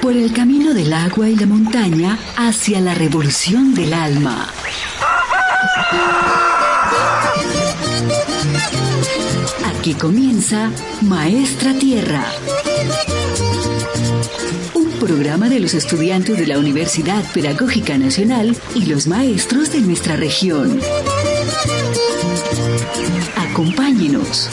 por el camino del agua y la montaña hacia la revolución del alma. Aquí comienza Maestra Tierra. Un programa de los estudiantes de la Universidad Pedagógica Nacional y los maestros de nuestra región. Acompáñenos.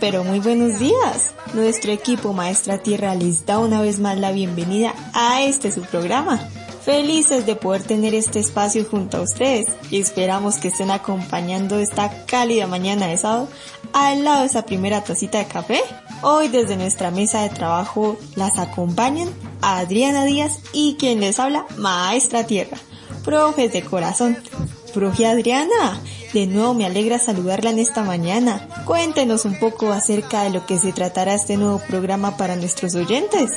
Pero muy buenos días. Nuestro equipo Maestra Tierra les da una vez más la bienvenida a este su programa. Felices de poder tener este espacio junto a ustedes y esperamos que estén acompañando esta cálida mañana de sábado al lado de esa primera tacita de café. Hoy desde nuestra mesa de trabajo las acompañan Adriana Díaz y quien les habla Maestra Tierra, profes de corazón. Profe Adriana, de nuevo me alegra saludarla en esta mañana. Cuéntenos un poco acerca de lo que se tratará este nuevo programa para nuestros oyentes.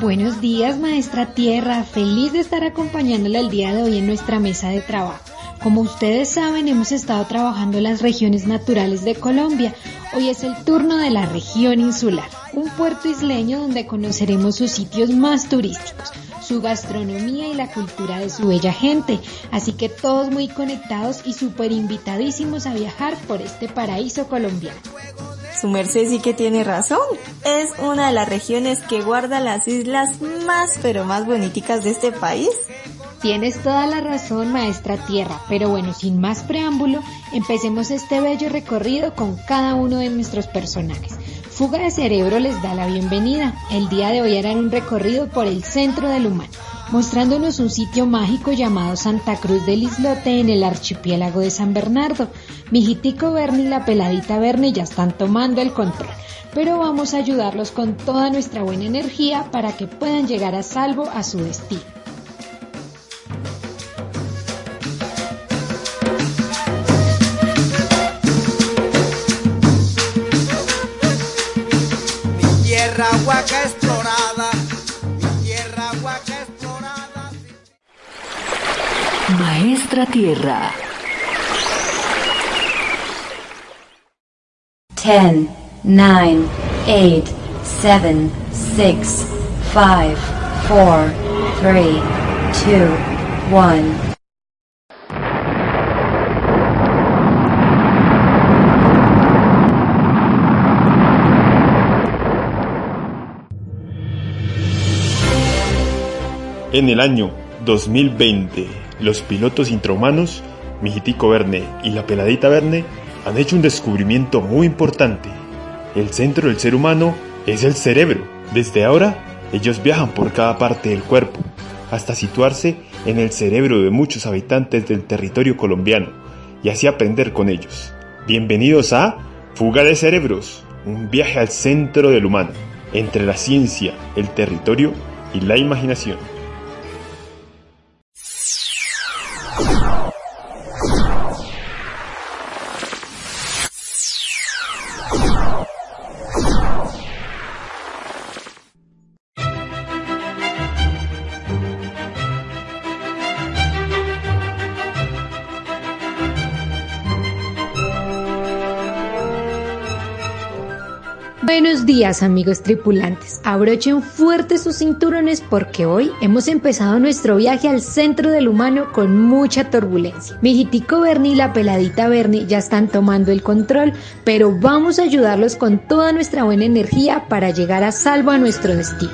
Buenos días, maestra Tierra. Feliz de estar acompañándola el día de hoy en nuestra mesa de trabajo. Como ustedes saben, hemos estado trabajando en las regiones naturales de Colombia. Hoy es el turno de la región insular, un puerto isleño donde conoceremos sus sitios más turísticos, su gastronomía y la cultura de su bella gente. Así que todos muy conectados y súper invitadísimos a viajar por este paraíso colombiano. Su merced sí que tiene razón. Es una de las regiones que guarda las islas más pero más boniticas de este país. Tienes toda la razón, maestra Tierra, pero bueno, sin más preámbulo, empecemos este bello recorrido con cada uno de nuestros personajes. Fuga de Cerebro les da la bienvenida. El día de hoy harán un recorrido por el centro del humano, mostrándonos un sitio mágico llamado Santa Cruz del Islote en el archipiélago de San Bernardo. Mijitico Bernie y la peladita Bernie ya están tomando el control, pero vamos a ayudarlos con toda nuestra buena energía para que puedan llegar a salvo a su destino. Huaca explorada, mi tierra huaca explorada. Maestra Tierra. 10, 9, 8, 7, 6, 5, 4, 3, 2, 1. En el año 2020, los pilotos intrahumanos, Mijitico Verne y la peladita Verne, han hecho un descubrimiento muy importante. El centro del ser humano es el cerebro. Desde ahora, ellos viajan por cada parte del cuerpo, hasta situarse en el cerebro de muchos habitantes del territorio colombiano y así aprender con ellos. Bienvenidos a Fuga de Cerebros, un viaje al centro del humano, entre la ciencia, el territorio y la imaginación. Amigos tripulantes, abrochen fuerte sus cinturones porque hoy hemos empezado nuestro viaje al centro del humano con mucha turbulencia. Mijitico Bernie y la peladita Bernie ya están tomando el control, pero vamos a ayudarlos con toda nuestra buena energía para llegar a salvo a nuestro destino.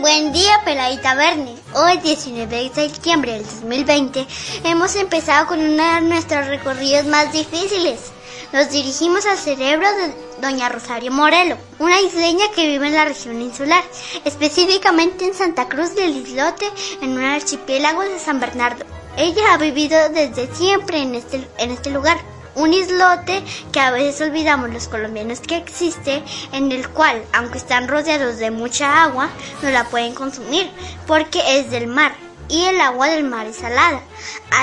Buen día, peladita Verne. Hoy, 19 de septiembre del 2020, hemos empezado con uno de nuestros recorridos más difíciles. Nos dirigimos al cerebro de Doña Rosario Morelo, una isleña que vive en la región insular, específicamente en Santa Cruz del Islote, en un archipiélago de San Bernardo. Ella ha vivido desde siempre en este, en este lugar, un islote que a veces olvidamos los colombianos que existe, en el cual, aunque están rodeados de mucha agua, no la pueden consumir porque es del mar y el agua del mar es salada.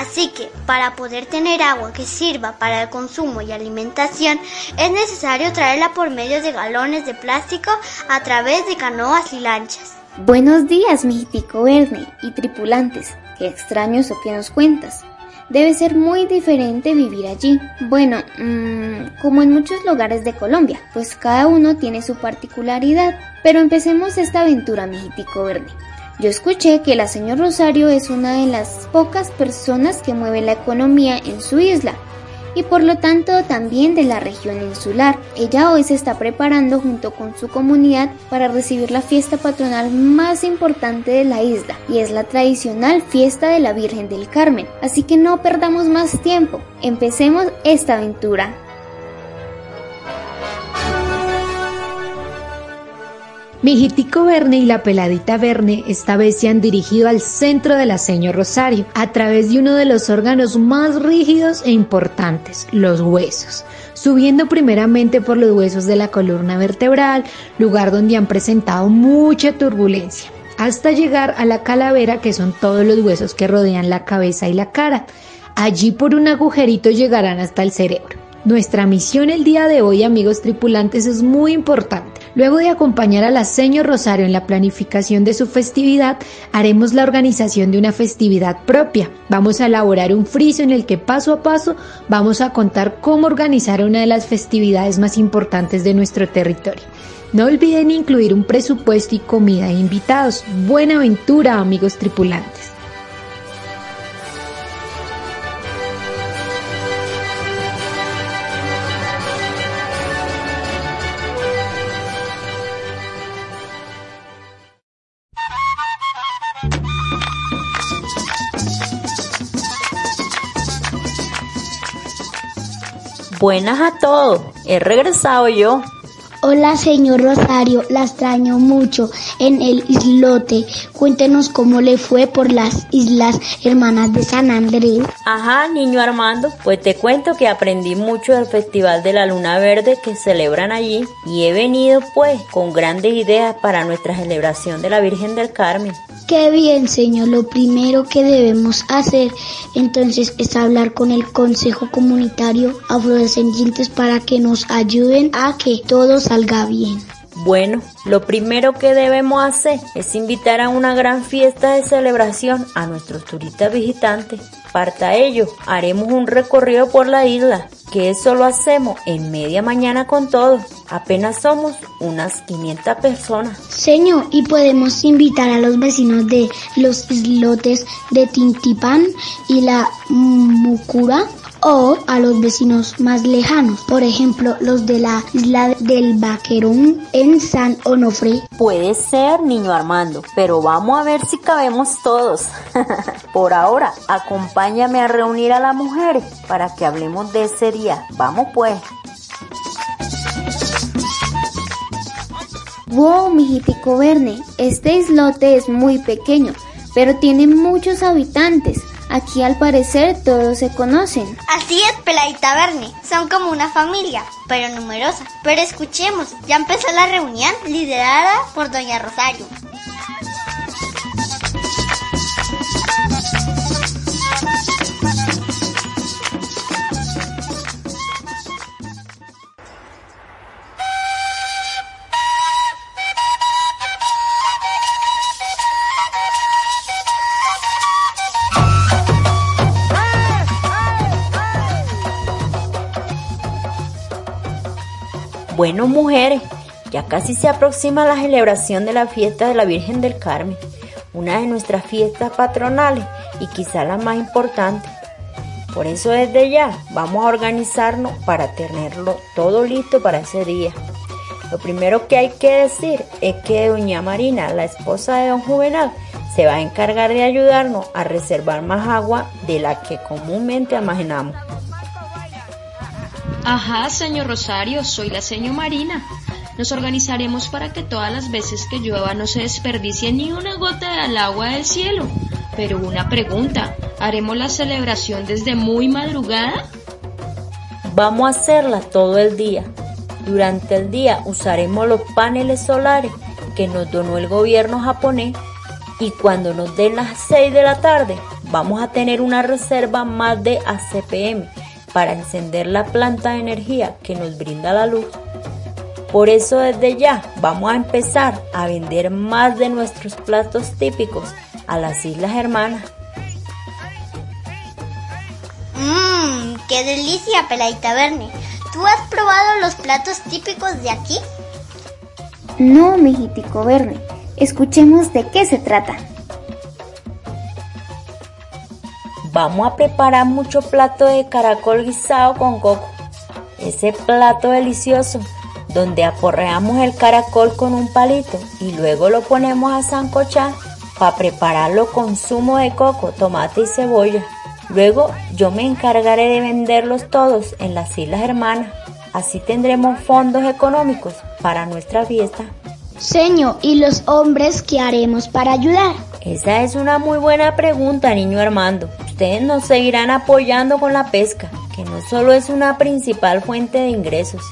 Así que para poder tener agua que sirva para el consumo y alimentación es necesario traerla por medio de galones de plástico a través de canoas y lanchas. Buenos días, mijitico verde y tripulantes. Qué extraño eso que nos cuentas. Debe ser muy diferente vivir allí. Bueno, mmm, como en muchos lugares de Colombia, pues cada uno tiene su particularidad. Pero empecemos esta aventura, mijitico verde. Yo escuché que la señora Rosario es una de las pocas personas que mueve la economía en su isla y por lo tanto también de la región insular. Ella hoy se está preparando junto con su comunidad para recibir la fiesta patronal más importante de la isla y es la tradicional fiesta de la Virgen del Carmen. Así que no perdamos más tiempo, empecemos esta aventura. Mijitico Verne y la peladita Verne esta vez se han dirigido al centro de la señor Rosario a través de uno de los órganos más rígidos e importantes, los huesos, subiendo primeramente por los huesos de la columna vertebral, lugar donde han presentado mucha turbulencia, hasta llegar a la calavera que son todos los huesos que rodean la cabeza y la cara. Allí por un agujerito llegarán hasta el cerebro. Nuestra misión el día de hoy, amigos tripulantes, es muy importante. Luego de acompañar a la señor Rosario en la planificación de su festividad, haremos la organización de una festividad propia. Vamos a elaborar un friso en el que paso a paso vamos a contar cómo organizar una de las festividades más importantes de nuestro territorio. No olviden incluir un presupuesto y comida e invitados. Buena aventura, amigos tripulantes. Buenas a todos, he regresado yo. Hola, señor Rosario, la extraño mucho en el islote. Cuéntenos cómo le fue por las Islas Hermanas de San Andrés. Ajá, niño Armando, pues te cuento que aprendí mucho del Festival de la Luna Verde que celebran allí y he venido pues con grandes ideas para nuestra celebración de la Virgen del Carmen. Qué bien, señor. Lo primero que debemos hacer entonces es hablar con el Consejo Comunitario Afrodescendientes para que nos ayuden a que todo salga bien. Bueno, lo primero que debemos hacer es invitar a una gran fiesta de celebración a nuestros turistas visitantes. Para ello, haremos un recorrido por la isla, que eso lo hacemos en media mañana con todos. Apenas somos unas 500 personas. Señor, y podemos invitar a los vecinos de los islotes de Tintipán y la Mucura o a los vecinos más lejanos, por ejemplo, los de la isla del Vaquerón en San Onofre. Puede ser, niño Armando, pero vamos a ver si cabemos todos. por ahora, acompáñame a reunir a las mujeres para que hablemos de ese día. Vamos pues. Wow, mijitico Verne, este islote es muy pequeño, pero tiene muchos habitantes. Aquí al parecer todos se conocen. Así es, Peladita Verne. Son como una familia, pero numerosa. Pero escuchemos, ya empezó la reunión liderada por Doña Rosario. Bueno, mujeres, ya casi se aproxima la celebración de la fiesta de la Virgen del Carmen, una de nuestras fiestas patronales y quizá la más importante. Por eso desde ya vamos a organizarnos para tenerlo todo listo para ese día. Lo primero que hay que decir es que doña Marina, la esposa de don Juvenal, se va a encargar de ayudarnos a reservar más agua de la que comúnmente imaginamos. Ajá, señor Rosario, soy la señor Marina. Nos organizaremos para que todas las veces que llueva no se desperdicie ni una gota del agua del cielo. Pero una pregunta, ¿haremos la celebración desde muy madrugada? Vamos a hacerla todo el día. Durante el día usaremos los paneles solares que nos donó el gobierno japonés y cuando nos den las 6 de la tarde vamos a tener una reserva más de ACPM para encender la planta de energía que nos brinda la luz. Por eso desde ya vamos a empezar a vender más de nuestros platos típicos a las Islas Hermanas. Mmm, qué delicia, peladita Verne. ¿Tú has probado los platos típicos de aquí? No, mijitico Verne. Escuchemos de qué se trata. Vamos a preparar mucho plato de caracol guisado con coco. Ese plato delicioso donde aporreamos el caracol con un palito y luego lo ponemos a sancochar para prepararlo con zumo de coco, tomate y cebolla. Luego yo me encargaré de venderlos todos en las Islas Hermanas. Así tendremos fondos económicos para nuestra fiesta. Señor, ¿y los hombres qué haremos para ayudar? Esa es una muy buena pregunta, niño Armando. Ustedes nos seguirán apoyando con la pesca, que no solo es una principal fuente de ingresos,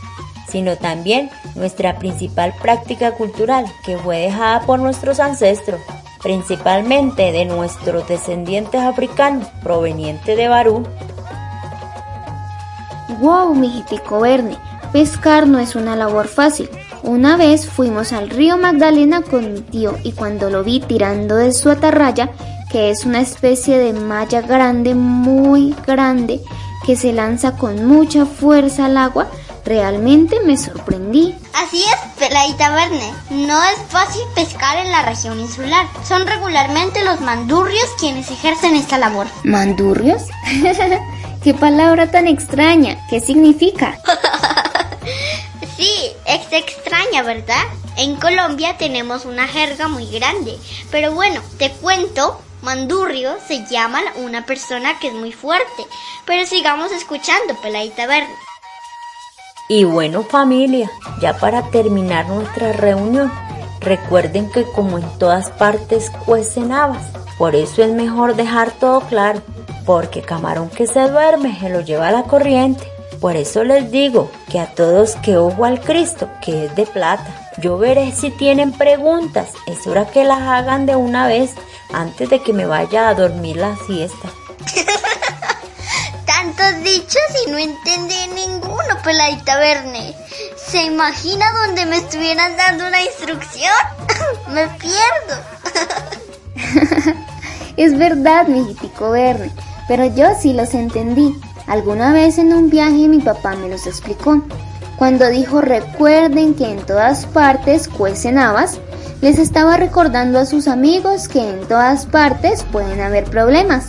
sino también nuestra principal práctica cultural que fue dejada por nuestros ancestros, principalmente de nuestros descendientes africanos provenientes de Barú. Wow, mijitico Verne, pescar no es una labor fácil. Una vez fuimos al río Magdalena con mi tío y cuando lo vi tirando de su atarraya, que es una especie de malla grande, muy grande, que se lanza con mucha fuerza al agua, realmente me sorprendí. Así es, peladita Verne. No es fácil pescar en la región insular. Son regularmente los mandurrios quienes ejercen esta labor. ¿Mandurrios? ¡Qué palabra tan extraña! ¿Qué significa? Sí, es extraña, ¿verdad? En Colombia tenemos una jerga muy grande. Pero bueno, te cuento, mandurrio se llama una persona que es muy fuerte. Pero sigamos escuchando, peladita verde. Y bueno familia, ya para terminar nuestra reunión, recuerden que como en todas partes cuecen habas, por eso es mejor dejar todo claro, porque camarón que se duerme se lo lleva a la corriente. Por eso les digo que a todos que ojo al Cristo, que es de plata. Yo veré si tienen preguntas, es hora que las hagan de una vez antes de que me vaya a dormir la siesta. Tantos dichos y no entendí ninguno, peladita Verne. ¿Se imagina donde me estuvieran dando una instrucción? me pierdo. es verdad, mijitico Verne, pero yo sí los entendí. Alguna vez en un viaje mi papá me los explicó. Cuando dijo recuerden que en todas partes cuecen habas, les estaba recordando a sus amigos que en todas partes pueden haber problemas.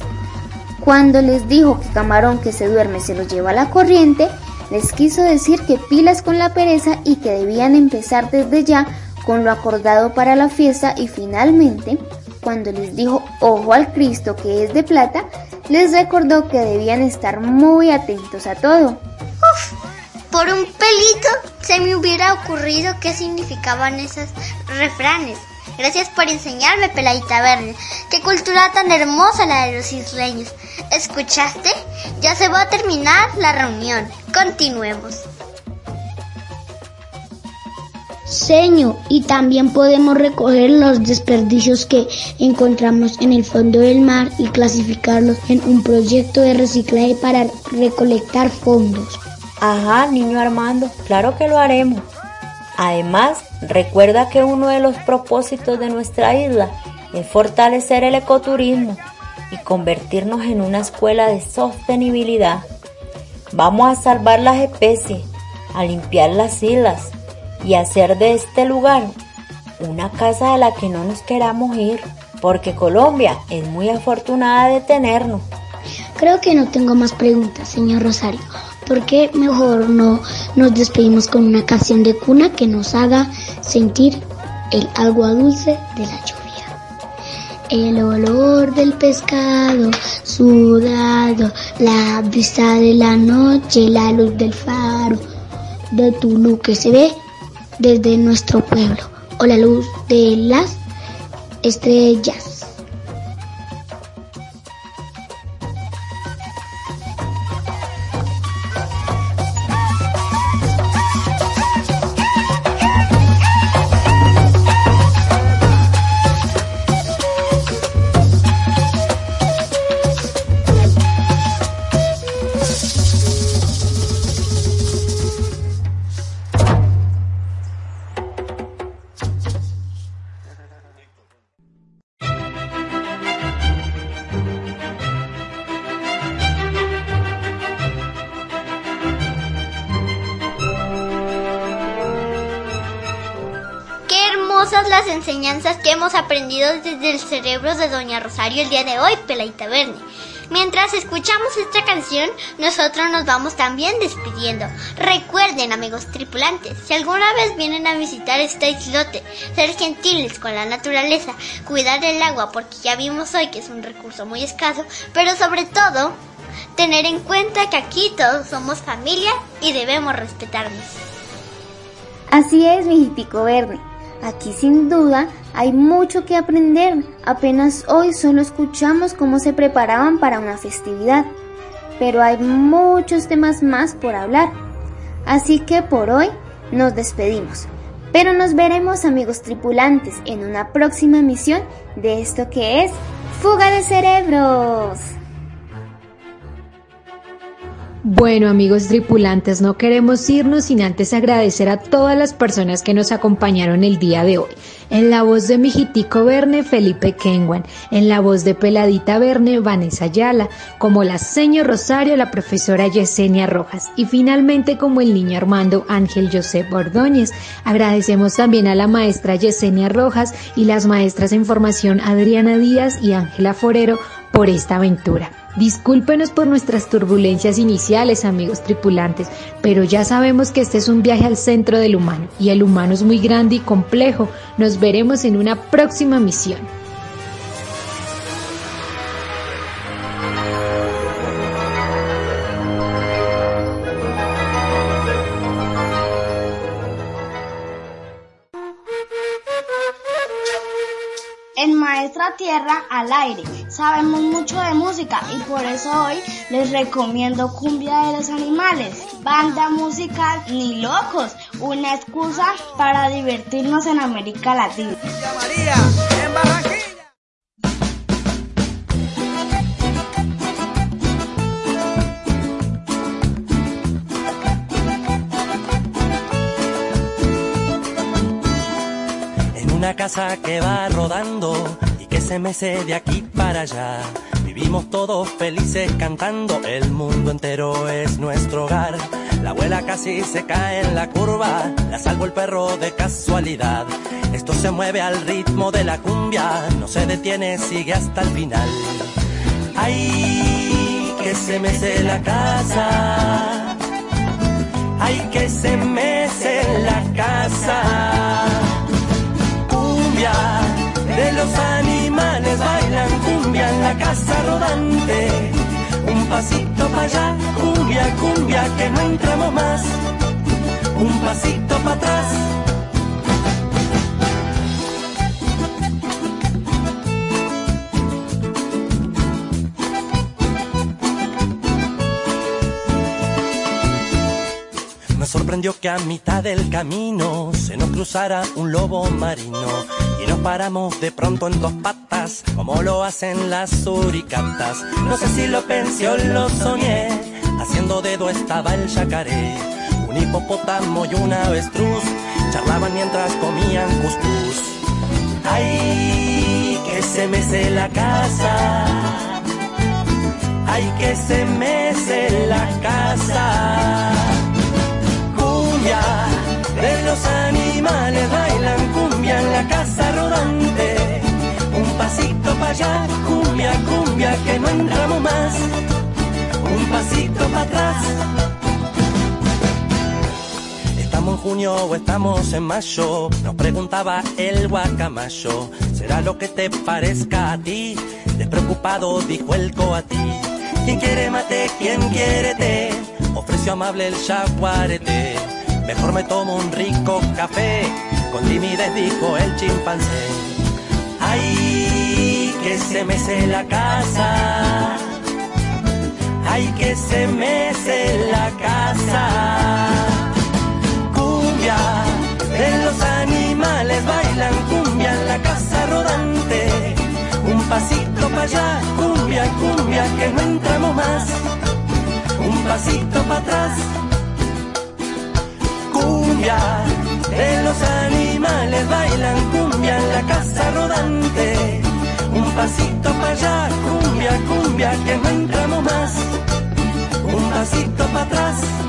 Cuando les dijo que camarón que se duerme se lo lleva a la corriente, les quiso decir que pilas con la pereza y que debían empezar desde ya con lo acordado para la fiesta y finalmente, cuando les dijo ojo al Cristo que es de plata, les recordó que debían estar muy atentos a todo. Uf, por un pelito se me hubiera ocurrido qué significaban esos refranes. Gracias por enseñarme, peladita verde. Qué cultura tan hermosa la de los isleños. ¿Escuchaste? Ya se va a terminar la reunión. Continuemos. Seño, y también podemos recoger los desperdicios que encontramos en el fondo del mar y clasificarlos en un proyecto de reciclaje para recolectar fondos. Ajá, niño Armando, claro que lo haremos. Además, recuerda que uno de los propósitos de nuestra isla es fortalecer el ecoturismo y convertirnos en una escuela de sostenibilidad. Vamos a salvar las especies, a limpiar las islas y hacer de este lugar una casa a la que no nos queramos ir, porque Colombia es muy afortunada de tenernos. Creo que no tengo más preguntas, señor Rosario. ¿Por qué mejor no nos despedimos con una canción de cuna que nos haga sentir el agua dulce de la lluvia? El olor del pescado sudado, la brisa de la noche, la luz del faro de Tulu que se ve desde nuestro pueblo, o la luz de las estrellas. Que hemos aprendido desde el cerebro de Doña Rosario el día de hoy, Peladita Verne. Mientras escuchamos esta canción, nosotros nos vamos también despidiendo. Recuerden, amigos tripulantes, si alguna vez vienen a visitar este islote, ser gentiles con la naturaleza, cuidar el agua, porque ya vimos hoy que es un recurso muy escaso, pero sobre todo, tener en cuenta que aquí todos somos familia y debemos respetarnos. Así es, mijitico verde. Aquí sin duda hay mucho que aprender. Apenas hoy solo escuchamos cómo se preparaban para una festividad. Pero hay muchos temas más por hablar. Así que por hoy nos despedimos. Pero nos veremos amigos tripulantes en una próxima emisión de esto que es Fuga de Cerebros. Bueno amigos tripulantes, no queremos irnos sin antes agradecer a todas las personas que nos acompañaron el día de hoy. En la voz de Mijitico Verne, Felipe Kenwan. En la voz de Peladita Verne, Vanessa Ayala. Como la señor Rosario, la profesora Yesenia Rojas. Y finalmente como el niño Armando, Ángel Josep Ordóñez. Agradecemos también a la maestra Yesenia Rojas y las maestras en formación Adriana Díaz y Ángela Forero por esta aventura. Discúlpenos por nuestras turbulencias iniciales, amigos tripulantes, pero ya sabemos que este es un viaje al centro del humano y el humano es muy grande y complejo. Nos veremos en una próxima misión. Maestra Tierra al aire sabemos mucho de música y por eso hoy les recomiendo Cumbia de los Animales, banda musical Ni Locos, una excusa para divertirnos en América Latina. María, en una casa que va rodando que se mece de aquí para allá. Vivimos todos felices cantando, el mundo entero es nuestro hogar. La abuela casi se cae en la curva, la salvo el perro de casualidad. Esto se mueve al ritmo de la cumbia, no se detiene, sigue hasta el final. Ay, que se mece la casa. Ay, que se mece la casa cumbia, de los animales bailan cumbia en la casa rodante. Un pasito para allá, cumbia, cumbia, que no entramos más. Un pasito para atrás. Me sorprendió que a mitad del camino se nos cruzara un lobo marino y nos paramos de pronto en dos patas como lo hacen las suricatas. No sé si lo pensé o lo soñé, haciendo dedo estaba el yacaré, un hipopótamo y un avestruz charlaban mientras comían cuscús. Ay, que se mece la casa. Ay, que se mece la casa cumbia, de los animales bailan cumbia la casa rodante. Un pasito para allá, cumbia, cumbia, que no entramos más. Un pasito para atrás. ¿Estamos en junio o estamos en mayo? Nos preguntaba el guacamayo. ¿Será lo que te parezca a ti? Despreocupado dijo el coatí. ¿Quién quiere mate? ¿Quién quiere té? Ofreció amable el jaguarete. Mejor me tomo un rico café, con timidez dijo el chimpancé. Ay, que se mece la casa. Ay, que se mece la casa. Cumbia, de los animales bailan cumbia en la casa rodante. Un pasito para allá, cumbia, cumbia, que no entramos más. Un pasito para atrás cumbia, de los animales bailan cumbia en la casa rodante. Un pasito para allá, cumbia, cumbia, que no entramos más. Un pasito para atrás.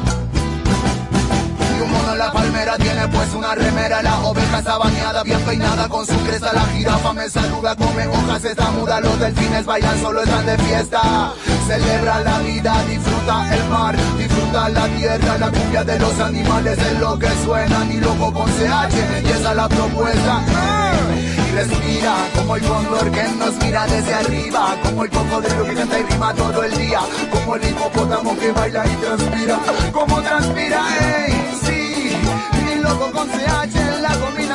La palmera tiene pues una remera, la oveja está bañada, bien peinada con su cresta, la jirafa me saluda, come hojas, está muda, los delfines bailan, solo están de fiesta. Celebra la vida, disfruta el mar, disfruta la tierra, la cumbia de los animales es lo que suena, ni loco con CH, y esa es la propuesta. Y respira como el cóndor que nos mira desde arriba, como el cocodrilo que canta y rima todo el día, como el hipopótamo que baila y transpira, como transpira, loco con CH en la combinación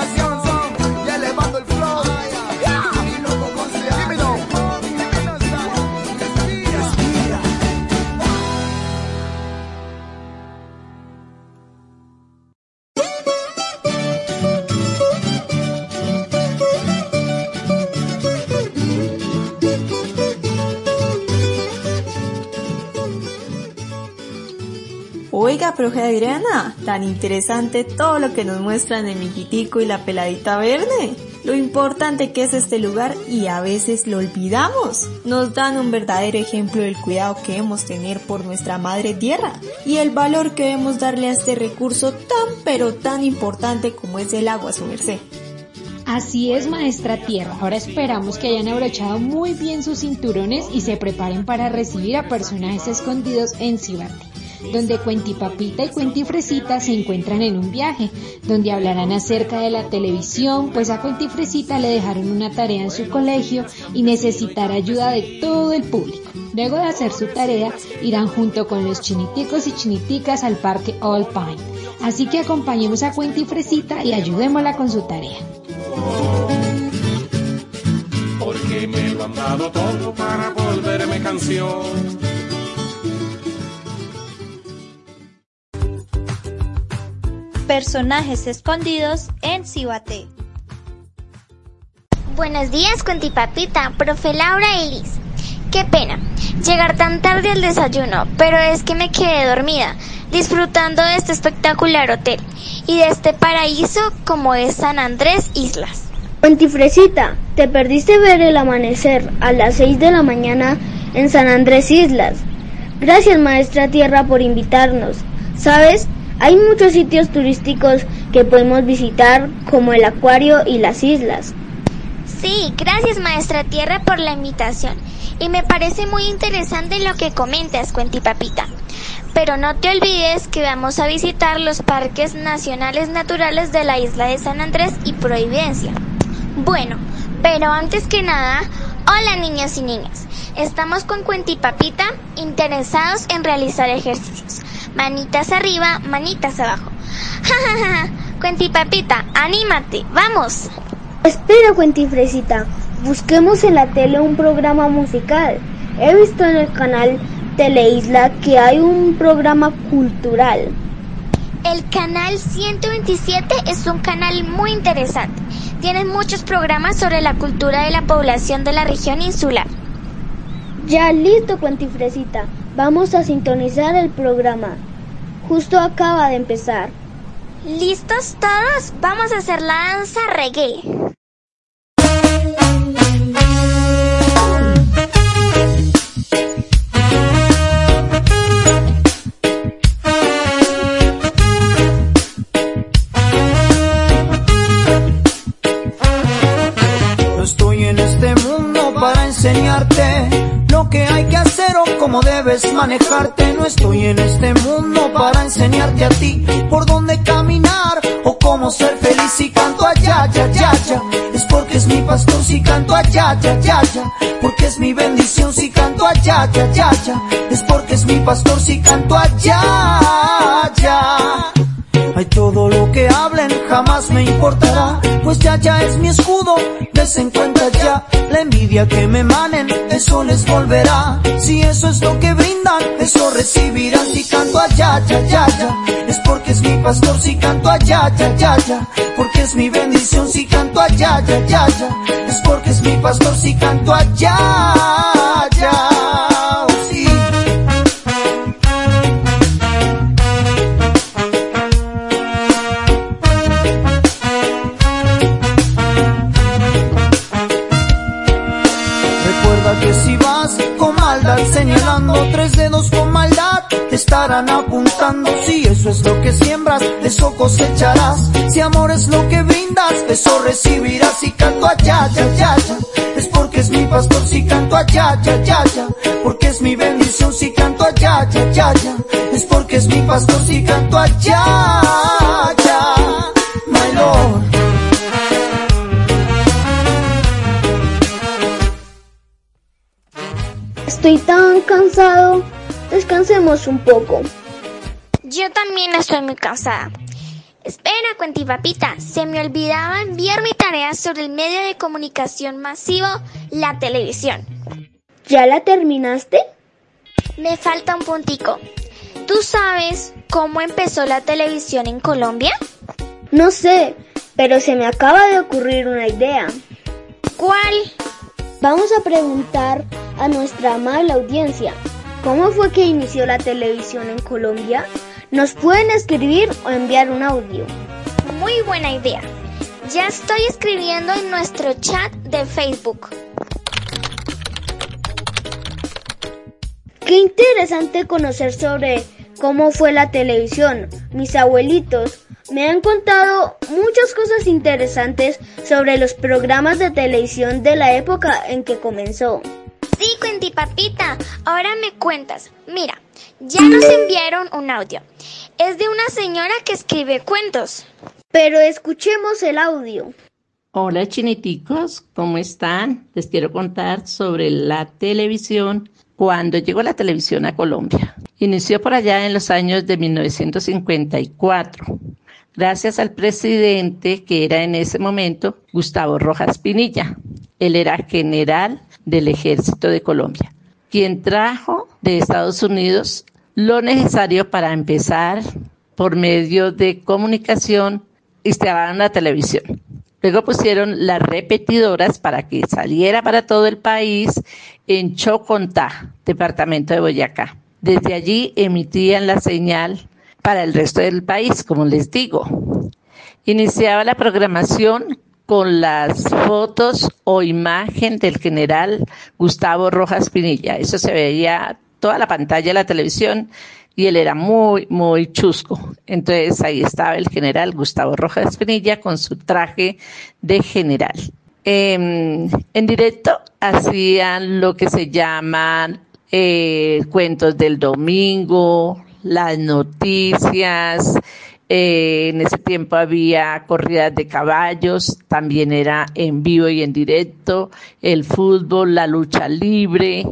Oiga, profe Adriana, tan interesante todo lo que nos muestran el Miquitico y la peladita verde. Lo importante que es este lugar y a veces lo olvidamos. Nos dan un verdadero ejemplo del cuidado que debemos tener por nuestra madre tierra y el valor que debemos darle a este recurso tan pero tan importante como es el agua, su merced. Así es, maestra tierra. Ahora esperamos que hayan abrochado muy bien sus cinturones y se preparen para recibir a personajes escondidos en Cibate donde Cuentipapita y Cuentifresita se encuentran en un viaje, donde hablarán acerca de la televisión, pues a Cuentifresita le dejaron una tarea en su colegio y necesitará ayuda de todo el público. Luego de hacer su tarea, irán junto con los chiniticos y chiniticas al parque All Pine. Así que acompañemos a Cuentifresita y ayudémosla con su tarea. Porque me lo han dado todo para volverme canción. Personajes escondidos en Cibate. Buenos días, Cuentipapita, profe Laura Iris. Qué pena llegar tan tarde al desayuno, pero es que me quedé dormida, disfrutando de este espectacular hotel y de este paraíso como es San Andrés Islas. Cuentifresita, te perdiste ver el amanecer a las 6 de la mañana en San Andrés Islas. Gracias, maestra Tierra, por invitarnos. ¿Sabes? Hay muchos sitios turísticos que podemos visitar, como el acuario y las islas. Sí, gracias maestra Tierra por la invitación. Y me parece muy interesante lo que comentas, Cuentipapita. Pero no te olvides que vamos a visitar los parques nacionales naturales de la isla de San Andrés y Providencia. Bueno, pero antes que nada, hola niños y niñas. Estamos con Cuentipapita interesados en realizar ejercicios. Manitas arriba, manitas abajo. Ja, ja, ja. Cuentipapita, anímate, vamos. Espera, Cuentifresita, busquemos en la tele un programa musical. He visto en el canal Teleisla que hay un programa cultural. El canal 127 es un canal muy interesante. Tiene muchos programas sobre la cultura de la población de la región insular. Ya listo, Cuentifresita. Vamos a sintonizar el programa. Justo acaba de empezar. ¿Listos todos? Vamos a hacer la danza reggae. Debes manejarte. No estoy en este mundo para enseñarte a ti por dónde caminar o cómo ser feliz. Si canto allá, ya, ya, ya, es porque es mi pastor. Si canto allá, ya, ya, ya, porque es mi bendición. Si canto allá, ya, ya, ya, es porque es mi pastor. Si canto allá, ya. Jamás me importará, pues ya ya es mi escudo, desen cuenta ya, la envidia que me manen, eso les volverá, si eso es lo que brindan, eso recibirán, si canto allá, ya, ya, ya, es porque es mi pastor, si canto allá, ya, ya, ya, porque es mi bendición, si canto allá, ya, ya, ya, es porque es mi pastor, si canto allá, ya, tres dedos con maldad, es estarán apuntando. Si eso es lo que siembras, eso cosecharás. Si amor es lo que brindas, eso recibirás. Si canto allá, ya, ya, ya, es porque es mi pastor. Si canto allá, ya, ya, ya, porque es mi bendición. Si canto allá, ya, ya, ya, es porque es mi pastor. Si canto allá, ya, my Lord. Estoy tan cansado. Descansemos un poco. Yo también estoy muy cansada. Espera, cuentipapita, se me olvidaba enviar mi tarea sobre el medio de comunicación masivo, la televisión. ¿Ya la terminaste? Me falta un puntico. ¿Tú sabes cómo empezó la televisión en Colombia? No sé, pero se me acaba de ocurrir una idea. ¿Cuál? Vamos a preguntar a nuestra amable audiencia, ¿cómo fue que inició la televisión en Colombia? Nos pueden escribir o enviar un audio. Muy buena idea. Ya estoy escribiendo en nuestro chat de Facebook. Qué interesante conocer sobre cómo fue la televisión. Mis abuelitos me han contado muchas cosas interesantes sobre los programas de televisión de la época en que comenzó. Sí, cuentipapita, ahora me cuentas. Mira, ya nos enviaron un audio. Es de una señora que escribe cuentos. Pero escuchemos el audio. Hola chiniticos, ¿cómo están? Les quiero contar sobre la televisión cuando llegó la televisión a Colombia. Inició por allá en los años de 1954, gracias al presidente que era en ese momento Gustavo Rojas Pinilla. Él era general del ejército de Colombia, quien trajo de Estados Unidos lo necesario para empezar por medio de comunicación instalaron la televisión. Luego pusieron las repetidoras para que saliera para todo el país en Chocontá, departamento de Boyacá. Desde allí emitían la señal para el resto del país, como les digo. Iniciaba la programación con las fotos o imagen del general Gustavo Rojas Pinilla. Eso se veía toda la pantalla de la televisión y él era muy, muy chusco. Entonces ahí estaba el general Gustavo Rojas Pinilla con su traje de general. en directo hacían lo que se llaman eh, cuentos del domingo, las noticias, eh, en ese tiempo había corridas de caballos, también era en vivo y en directo, el fútbol, la lucha libre.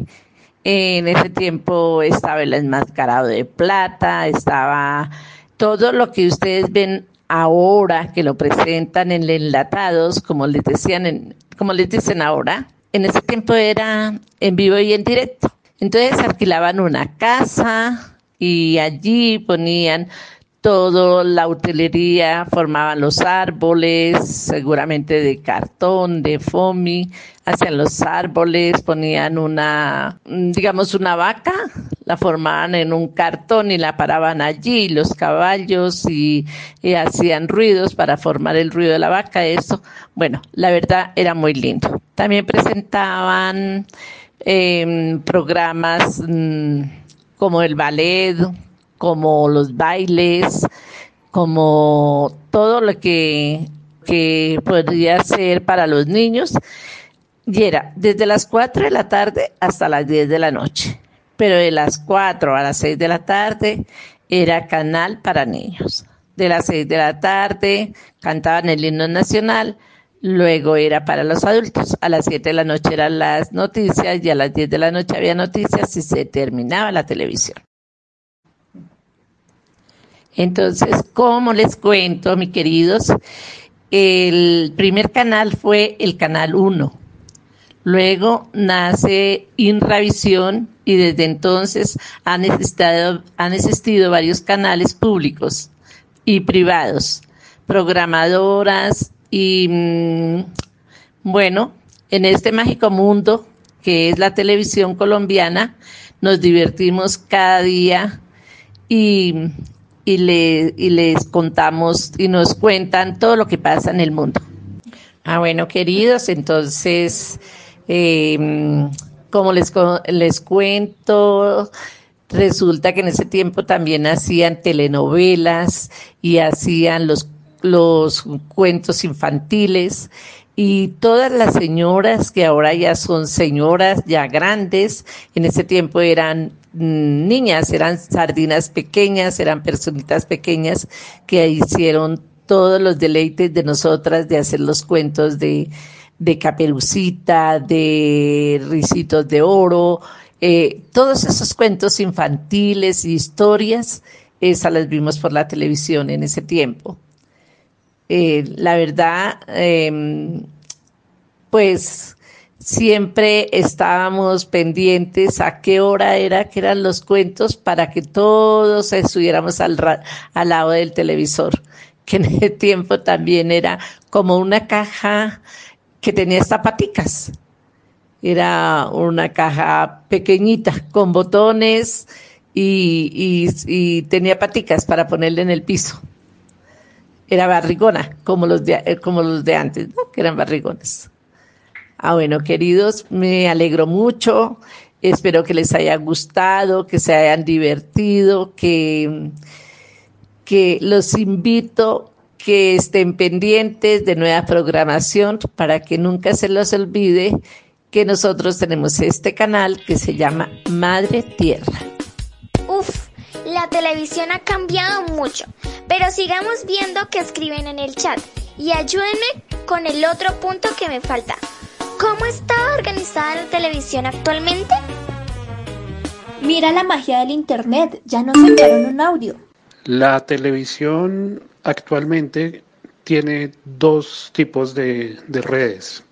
En ese tiempo estaba el enmascarado de plata, estaba todo lo que ustedes ven ahora que lo presentan en enlatados, como les decían, en, como les dicen ahora. En ese tiempo era en vivo y en directo. Entonces alquilaban una casa y allí ponían todo, la utilería, formaban los árboles, seguramente de cartón, de foamy, hacían los árboles, ponían una, digamos, una vaca, la formaban en un cartón y la paraban allí, los caballos y, hacían ruidos para formar el ruido de la vaca, eso, bueno, la verdad era muy lindo. También presentaban em, programas mm, como el ballet, como los bailes, como todo lo que, que podría ser para los niños. Y era desde las 4 de la tarde hasta las 10 de la noche. Pero de las 4 a las 6 de la tarde era canal para niños. De las 6 de la tarde cantaban el himno nacional, luego era para los adultos. A las 7 de la noche eran las noticias y a las 10 de la noche había noticias y se terminaba la televisión. Entonces, como les cuento, mis queridos, el primer canal fue el canal 1. Luego nace Inravisión y desde entonces han existido, han existido varios canales públicos y privados, programadoras y mm, bueno, en este mágico mundo que es la televisión colombiana, nos divertimos cada día y y, le, y les contamos y nos cuentan todo lo que pasa en el mundo. Ah, bueno, queridos, entonces, em, como les, les cuento, Resulta que en ese tiempo también hacían telenovelas y hacían los, los cuentos infantiles y todas las señoras que ahora ya son señoras ya grandes, en ese tiempo eran niñas, eran sardinas pequeñas, eran personitas pequeñas que hicieron todos los deleites de nosotras de hacer los cuentos de, de Caperucita, de Ricitos de Oro, eh, todos esos cuentos infantiles y historias, esas las vimos por la televisión en ese tiempo. Eh, la verdad, em, pues siempre estábamos pendientes a qué hora era que eran los cuentos para que todos estuviéramos al, al lado del televisor, que en ese tiempo también era como una caja que tenía zapaticas era una caja pequeñita con botones y, tenía paticas para ponerle en el piso. Era barrigona, como los de, eh, como los de antes, que eran barrigones. Ah, bueno, queridos, me alegro mucho. Espero que les haya gustado, que se hayan divertido, que, que los invito que estén pendientes de nueva programación para que nunca se los olvide que nosotros tenemos este canal que se llama Madre Tierra. Uf, la televisión ha cambiado mucho, pero sigamos viendo qué escriben en el chat y ayúdenme con el otro punto que me falta. ¿Cómo está organizada la televisión actualmente? Mira la magia del internet, ya nos enviaron un audio. La televisión actualmente tiene dos tipos de, de redes.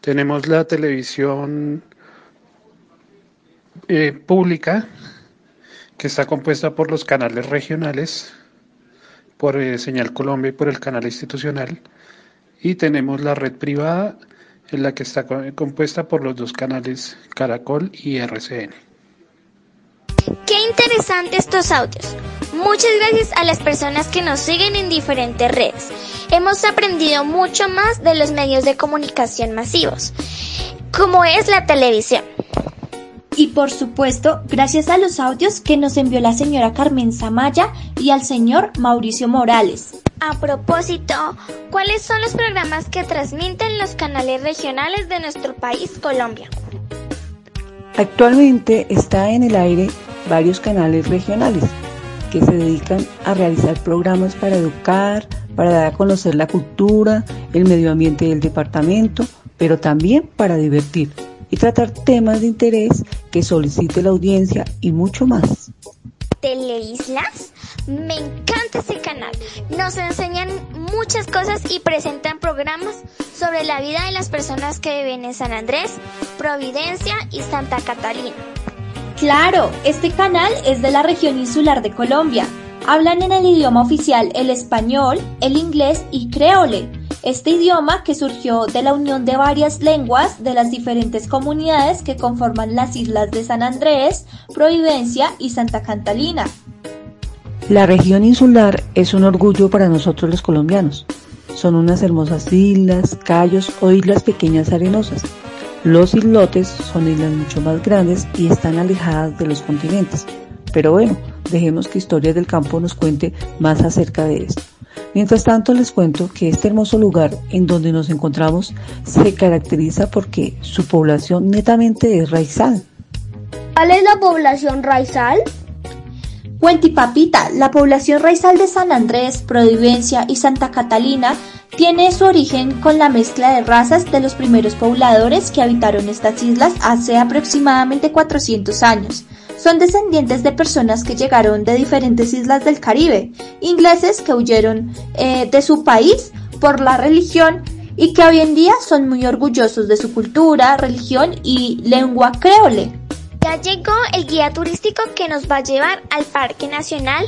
Tenemos la televisión eh, pública, que está compuesta por los canales regionales, por eh, Señal Colombia y por el canal institucional. Y tenemos la red privada, en la que está compuesta por los dos canales Caracol y RCN. Qué interesantes estos audios. Muchas gracias a las personas que nos siguen en diferentes redes. Hemos aprendido mucho más de los medios de comunicación masivos, como es la televisión. Y por supuesto, gracias a los audios que nos envió la señora Carmen Zamaya y al señor Mauricio Morales. A propósito, ¿cuáles son los programas que transmiten los canales regionales de nuestro país, Colombia? Actualmente está en el aire varios canales regionales que se dedican a realizar programas para educar, para dar a conocer la cultura, el medio ambiente del departamento, pero también para divertir y tratar temas de interés que solicite la audiencia y mucho más. Teleislas? Me encanta ese canal. Nos enseñan muchas cosas y presentan programas sobre la vida de las personas que viven en San Andrés, Providencia y Santa Catalina. Claro, este canal es de la región insular de Colombia. Hablan en el idioma oficial el español, el inglés y creole. Este idioma que surgió de la unión de varias lenguas de las diferentes comunidades que conforman las islas de San Andrés, Providencia y Santa Catalina. La región insular es un orgullo para nosotros los colombianos. Son unas hermosas islas, cayos o islas pequeñas arenosas los islotes son islas mucho más grandes y están alejadas de los continentes. Pero bueno, dejemos que Historias del Campo nos cuente más acerca de esto. Mientras tanto les cuento que este hermoso lugar en donde nos encontramos se caracteriza porque su población netamente es raizal. ¿Cuál es la población raizal? Cuentipapita, la población raizal de San Andrés, Providencia y Santa Catalina tiene su origen con la mezcla de razas de los primeros pobladores que habitaron estas islas hace aproximadamente 400 años. Son descendientes de personas que llegaron de diferentes islas del Caribe, ingleses que huyeron eh, de su país por la religión y que hoy en día son muy orgullosos de su cultura, religión y lengua creole. Ya llegó el guía turístico que nos va a llevar al Parque Nacional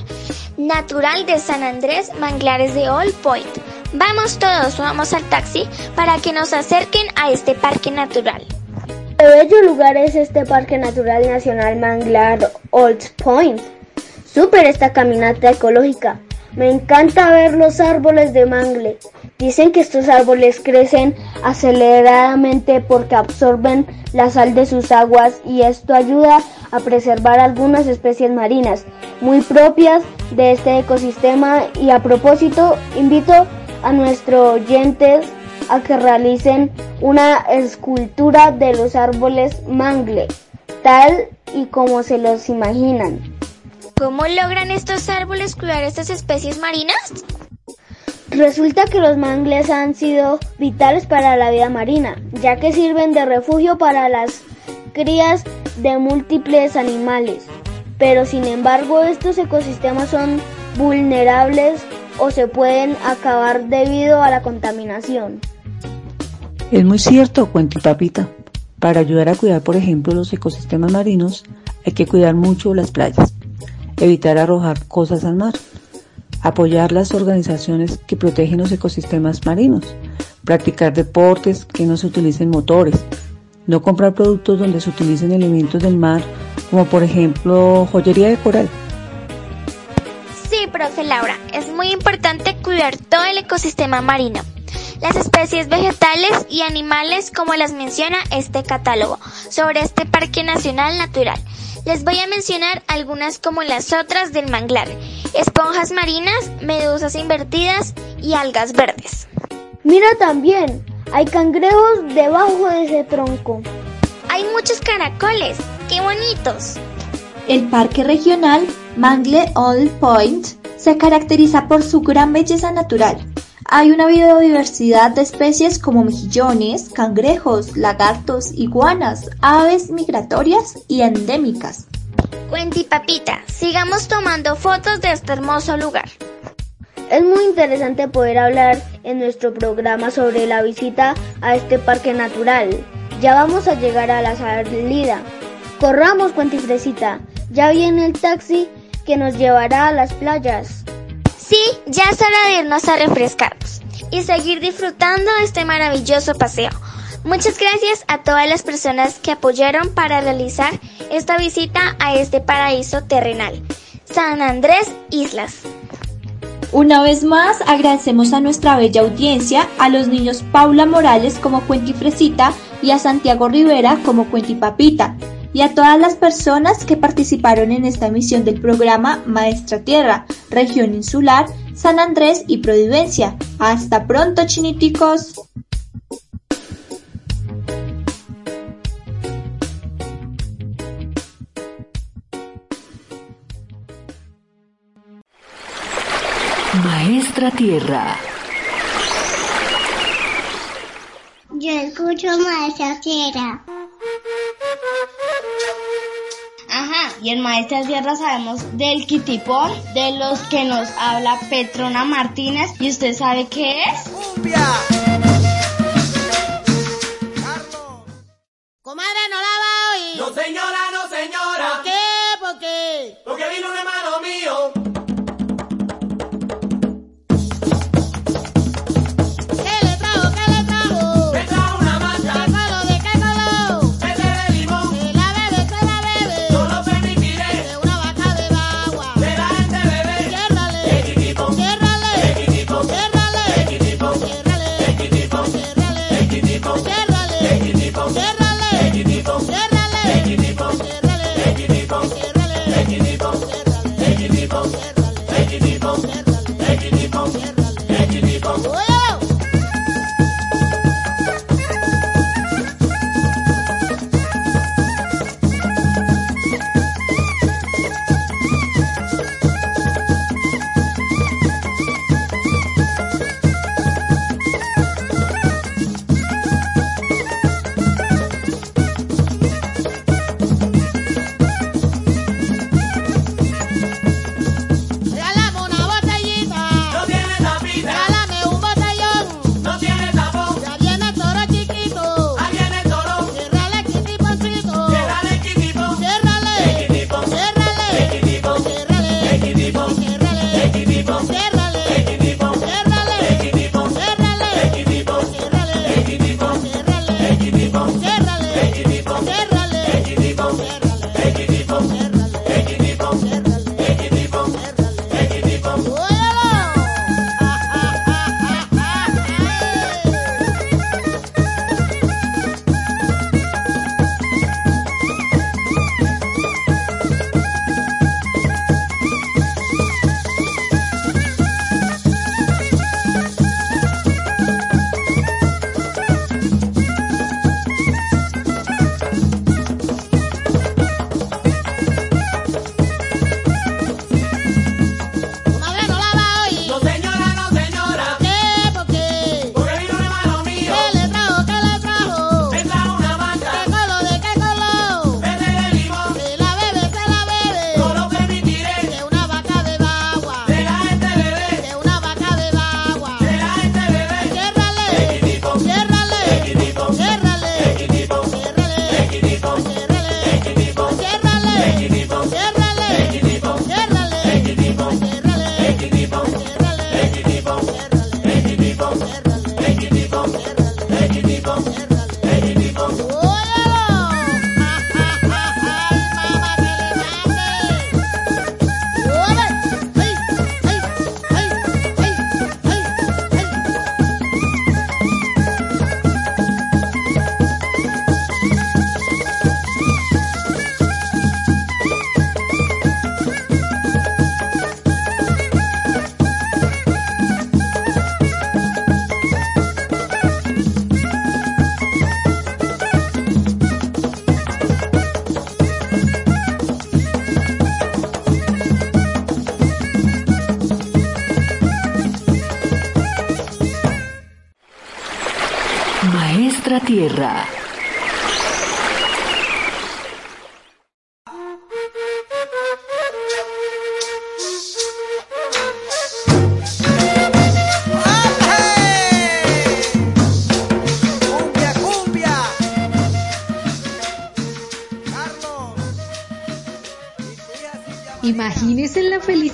Natural de San Andrés Manglares de Old Point Vamos todos, vamos al taxi para que nos acerquen a este parque natural. ¿Qué bello lugar es este Parque Natural Nacional Manglar Old Point? Súper esta caminata ecológica. Me encanta ver los árboles de mangle. Dicen que estos árboles crecen aceleradamente porque absorben la sal de sus aguas y esto ayuda a preservar algunas especies marinas muy propias de este ecosistema y a propósito invito a nuestros oyentes a que realicen una escultura de los árboles mangle, tal y como se los imaginan. ¿Cómo logran estos árboles cuidar estas especies marinas? Resulta que los mangles han sido vitales para la vida marina, ya que sirven de refugio para las crías de múltiples animales. Pero sin embargo estos ecosistemas son vulnerables o se pueden acabar debido a la contaminación. Es muy cierto, cuento papita. Para ayudar a cuidar, por ejemplo, los ecosistemas marinos, hay que cuidar mucho las playas, evitar arrojar cosas al mar, apoyar las organizaciones que protegen los ecosistemas marinos, practicar deportes que no se utilicen motores, no comprar productos donde se utilicen elementos del mar, como por ejemplo joyería de coral. Sí, profe Laura, es muy importante cuidar todo el ecosistema marino las especies vegetales y animales como las menciona este catálogo sobre este Parque Nacional Natural. Les voy a mencionar algunas como las otras del manglar, esponjas marinas, medusas invertidas y algas verdes. Mira también, hay cangrejos debajo de ese tronco. Hay muchos caracoles, qué bonitos. El Parque Regional Mangle Old Point se caracteriza por su gran belleza natural, hay una biodiversidad de especies como mejillones, cangrejos, lagartos, iguanas, aves migratorias y endémicas. Cuenti papita, sigamos tomando fotos de este hermoso lugar. Es muy interesante poder hablar en nuestro programa sobre la visita a este parque natural. Ya vamos a llegar a la salida. Corramos, Fresita. Ya viene el taxi que nos llevará a las playas. Sí, ya es hora de irnos a refrescarnos y seguir disfrutando este maravilloso paseo. Muchas gracias a todas las personas que apoyaron para realizar esta visita a este paraíso terrenal. San Andrés Islas. Una vez más agradecemos a nuestra bella audiencia, a los niños Paula Morales como Cuentifresita y a Santiago Rivera como Cuentipapita y a todas las personas que participaron en esta emisión del programa Maestra Tierra, Región Insular, San Andrés y Providencia. Hasta pronto, chiniticos. Maestra Tierra. Yo escucho Maestra Tierra. Ajá, y en Maestra Tierra sabemos del kitipón, de los que nos habla Petrona Martínez, ¿y usted sabe qué es? ¡Cumbia! Comadre, no la va a oír. No señora, no señora. ¿Por qué? ¿Por qué? Porque vino un hermano mío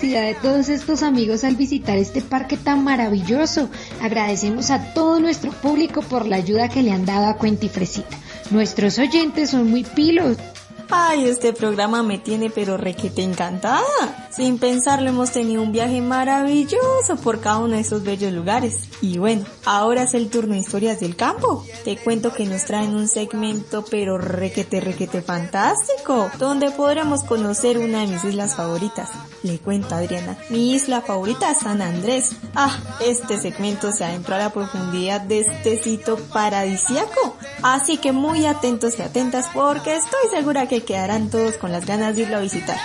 de todos estos amigos al visitar este parque tan maravilloso. Agradecemos a todo nuestro público por la ayuda que le han dado a Cuentifresita. Nuestros oyentes son muy pilos. Ay, este programa me tiene pero requete encantada. Sin pensarlo hemos tenido un viaje maravilloso por cada uno de esos bellos lugares. Y bueno, ahora es el turno de historias del campo. Te cuento que nos traen un segmento pero requete requete fantástico, donde podremos conocer una de mis islas favoritas. Le cuento Adriana, mi isla favorita es San Andrés. Ah, este segmento se adentró a la profundidad de este sitio paradisiaco. Así que muy atentos y atentas porque estoy segura que quedarán todos con las ganas de irlo a visitar.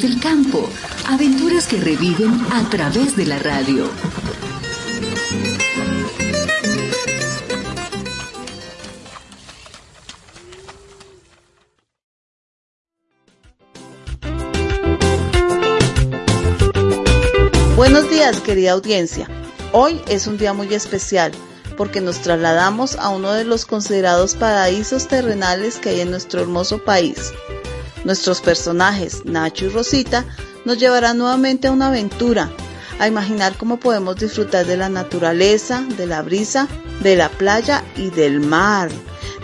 Del campo, aventuras que reviven a través de la radio. Días, querida audiencia. Hoy es un día muy especial porque nos trasladamos a uno de los considerados paraísos terrenales que hay en nuestro hermoso país. Nuestros personajes, Nacho y Rosita, nos llevarán nuevamente a una aventura, a imaginar cómo podemos disfrutar de la naturaleza, de la brisa, de la playa y del mar,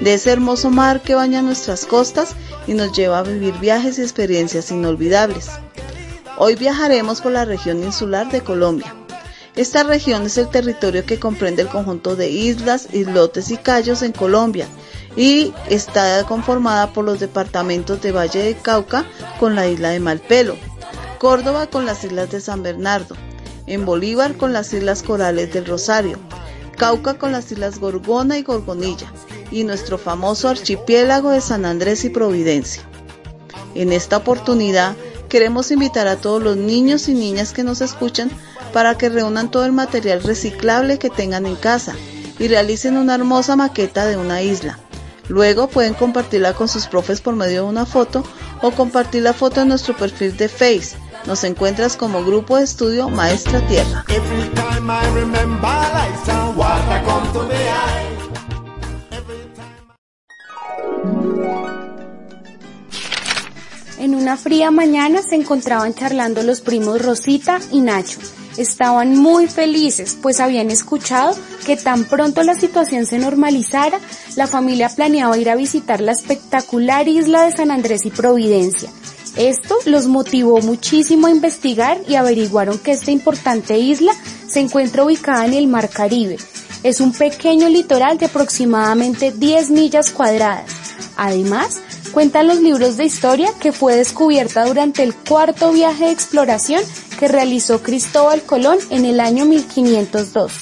de ese hermoso mar que baña nuestras costas y nos lleva a vivir viajes y experiencias inolvidables. Hoy viajaremos por la región insular de Colombia. Esta región es el territorio que comprende el conjunto de islas, islotes y cayos en Colombia y está conformada por los departamentos de Valle de Cauca con la isla de Malpelo, Córdoba con las islas de San Bernardo, en Bolívar con las islas Corales del Rosario, Cauca con las islas Gorgona y Gorgonilla y nuestro famoso archipiélago de San Andrés y Providencia. En esta oportunidad queremos invitar a todos los niños y niñas que nos escuchan para que reúnan todo el material reciclable que tengan en casa y realicen una hermosa maqueta de una isla. Luego pueden compartirla con sus profes por medio de una foto o compartir la foto en nuestro perfil de Face. Nos encuentras como Grupo de Estudio Maestra Tierra. Una fría mañana se encontraban charlando los primos Rosita y Nacho. Estaban muy felices, pues habían escuchado que tan pronto la situación se normalizara, la familia planeaba ir a visitar la espectacular isla de San Andrés y Providencia. Esto los motivó muchísimo a investigar y averiguaron que esta importante isla se encuentra ubicada en el Mar Caribe. Es un pequeño litoral de aproximadamente 10 millas cuadradas. Además, cuentan los libros de historia que fue descubierta durante el cuarto viaje de exploración que realizó Cristóbal Colón en el año 1502.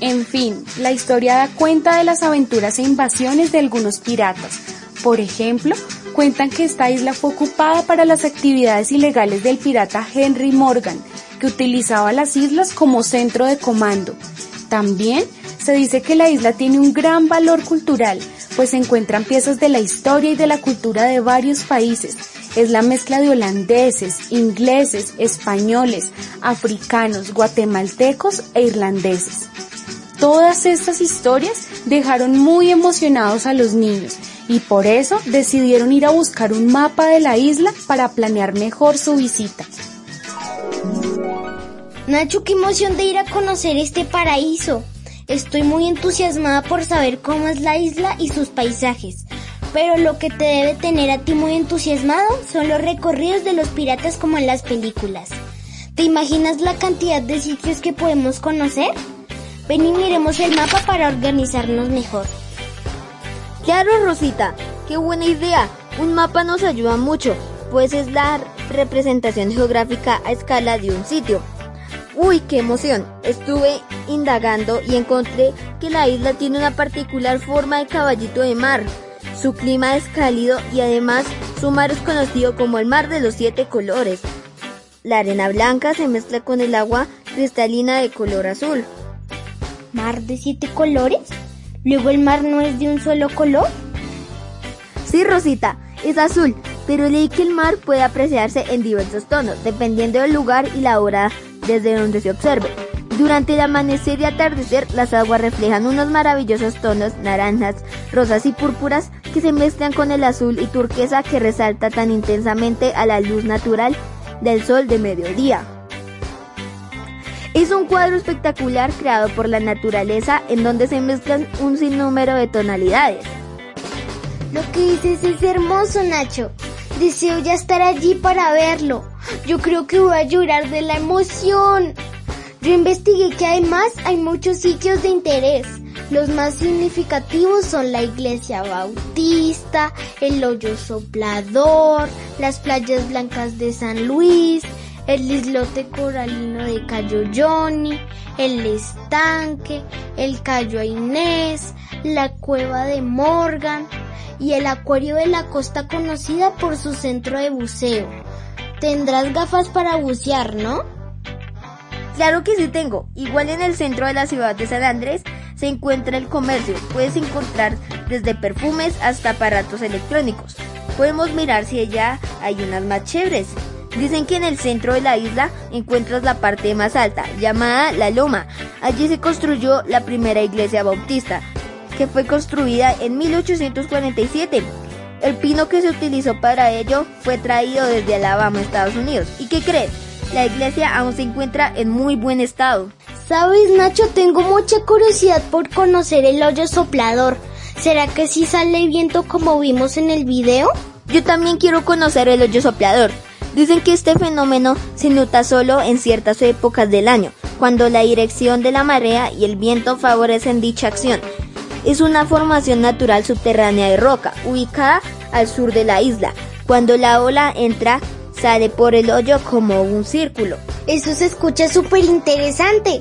En fin, la historia da cuenta de las aventuras e invasiones de algunos piratas. Por ejemplo, cuentan que esta isla fue ocupada para las actividades ilegales del pirata Henry Morgan, que utilizaba las islas como centro de comando. También se dice que la isla tiene un gran valor cultural, pues se encuentran piezas de la historia y de la cultura de varios países. Es la mezcla de holandeses, ingleses, españoles, africanos, guatemaltecos e irlandeses. Todas estas historias dejaron muy emocionados a los niños y por eso decidieron ir a buscar un mapa de la isla para planear mejor su visita. Nacho, qué emoción de ir a conocer este paraíso. Estoy muy entusiasmada por saber cómo es la isla y sus paisajes. Pero lo que te debe tener a ti muy entusiasmado son los recorridos de los piratas como en las películas. ¿Te imaginas la cantidad de sitios que podemos conocer? Ven y miremos el mapa para organizarnos mejor. Claro, Rosita, qué buena idea. Un mapa nos ayuda mucho, pues es la representación geográfica a escala de un sitio. Uy, qué emoción. Estuve indagando y encontré que la isla tiene una particular forma de caballito de mar. Su clima es cálido y además su mar es conocido como el mar de los siete colores. La arena blanca se mezcla con el agua cristalina de color azul. ¿Mar de siete colores? ¿Luego el mar no es de un solo color? Sí, Rosita, es azul, pero leí que el mar puede apreciarse en diversos tonos, dependiendo del lugar y la hora desde donde se observe. Durante el amanecer y atardecer, las aguas reflejan unos maravillosos tonos naranjas, rosas y púrpuras que se mezclan con el azul y turquesa que resalta tan intensamente a la luz natural del sol de mediodía. Es un cuadro espectacular creado por la naturaleza en donde se mezclan un sinnúmero de tonalidades. Lo que dices es hermoso, Nacho. Deseo ya estar allí para verlo. Yo creo que voy a llorar de la emoción. Yo investigué que además hay muchos sitios de interés. Los más significativos son la iglesia bautista, el hoyo soplador, las playas blancas de San Luis, el islote coralino de Cayo Johnny, el estanque, el Cayo Inés, la cueva de Morgan y el acuario de la costa conocida por su centro de buceo. Tendrás gafas para bucear, ¿no? Claro que sí tengo. Igual en el centro de la ciudad de San Andrés se encuentra el comercio. Puedes encontrar desde perfumes hasta aparatos electrónicos. Podemos mirar si allá hay unas más chéveres. Dicen que en el centro de la isla encuentras la parte más alta, llamada La Loma. Allí se construyó la primera iglesia bautista, que fue construida en 1847. El pino que se utilizó para ello fue traído desde Alabama, Estados Unidos. ¿Y qué crees? La iglesia aún se encuentra en muy buen estado. ¿Sabes, Nacho? Tengo mucha curiosidad por conocer el hoyo soplador. ¿Será que sí sale viento como vimos en el video? Yo también quiero conocer el hoyo soplador. Dicen que este fenómeno se nota solo en ciertas épocas del año, cuando la dirección de la marea y el viento favorecen dicha acción. Es una formación natural subterránea de roca, ubicada al sur de la isla. Cuando la ola entra, sale por el hoyo como un círculo. Eso se escucha súper interesante.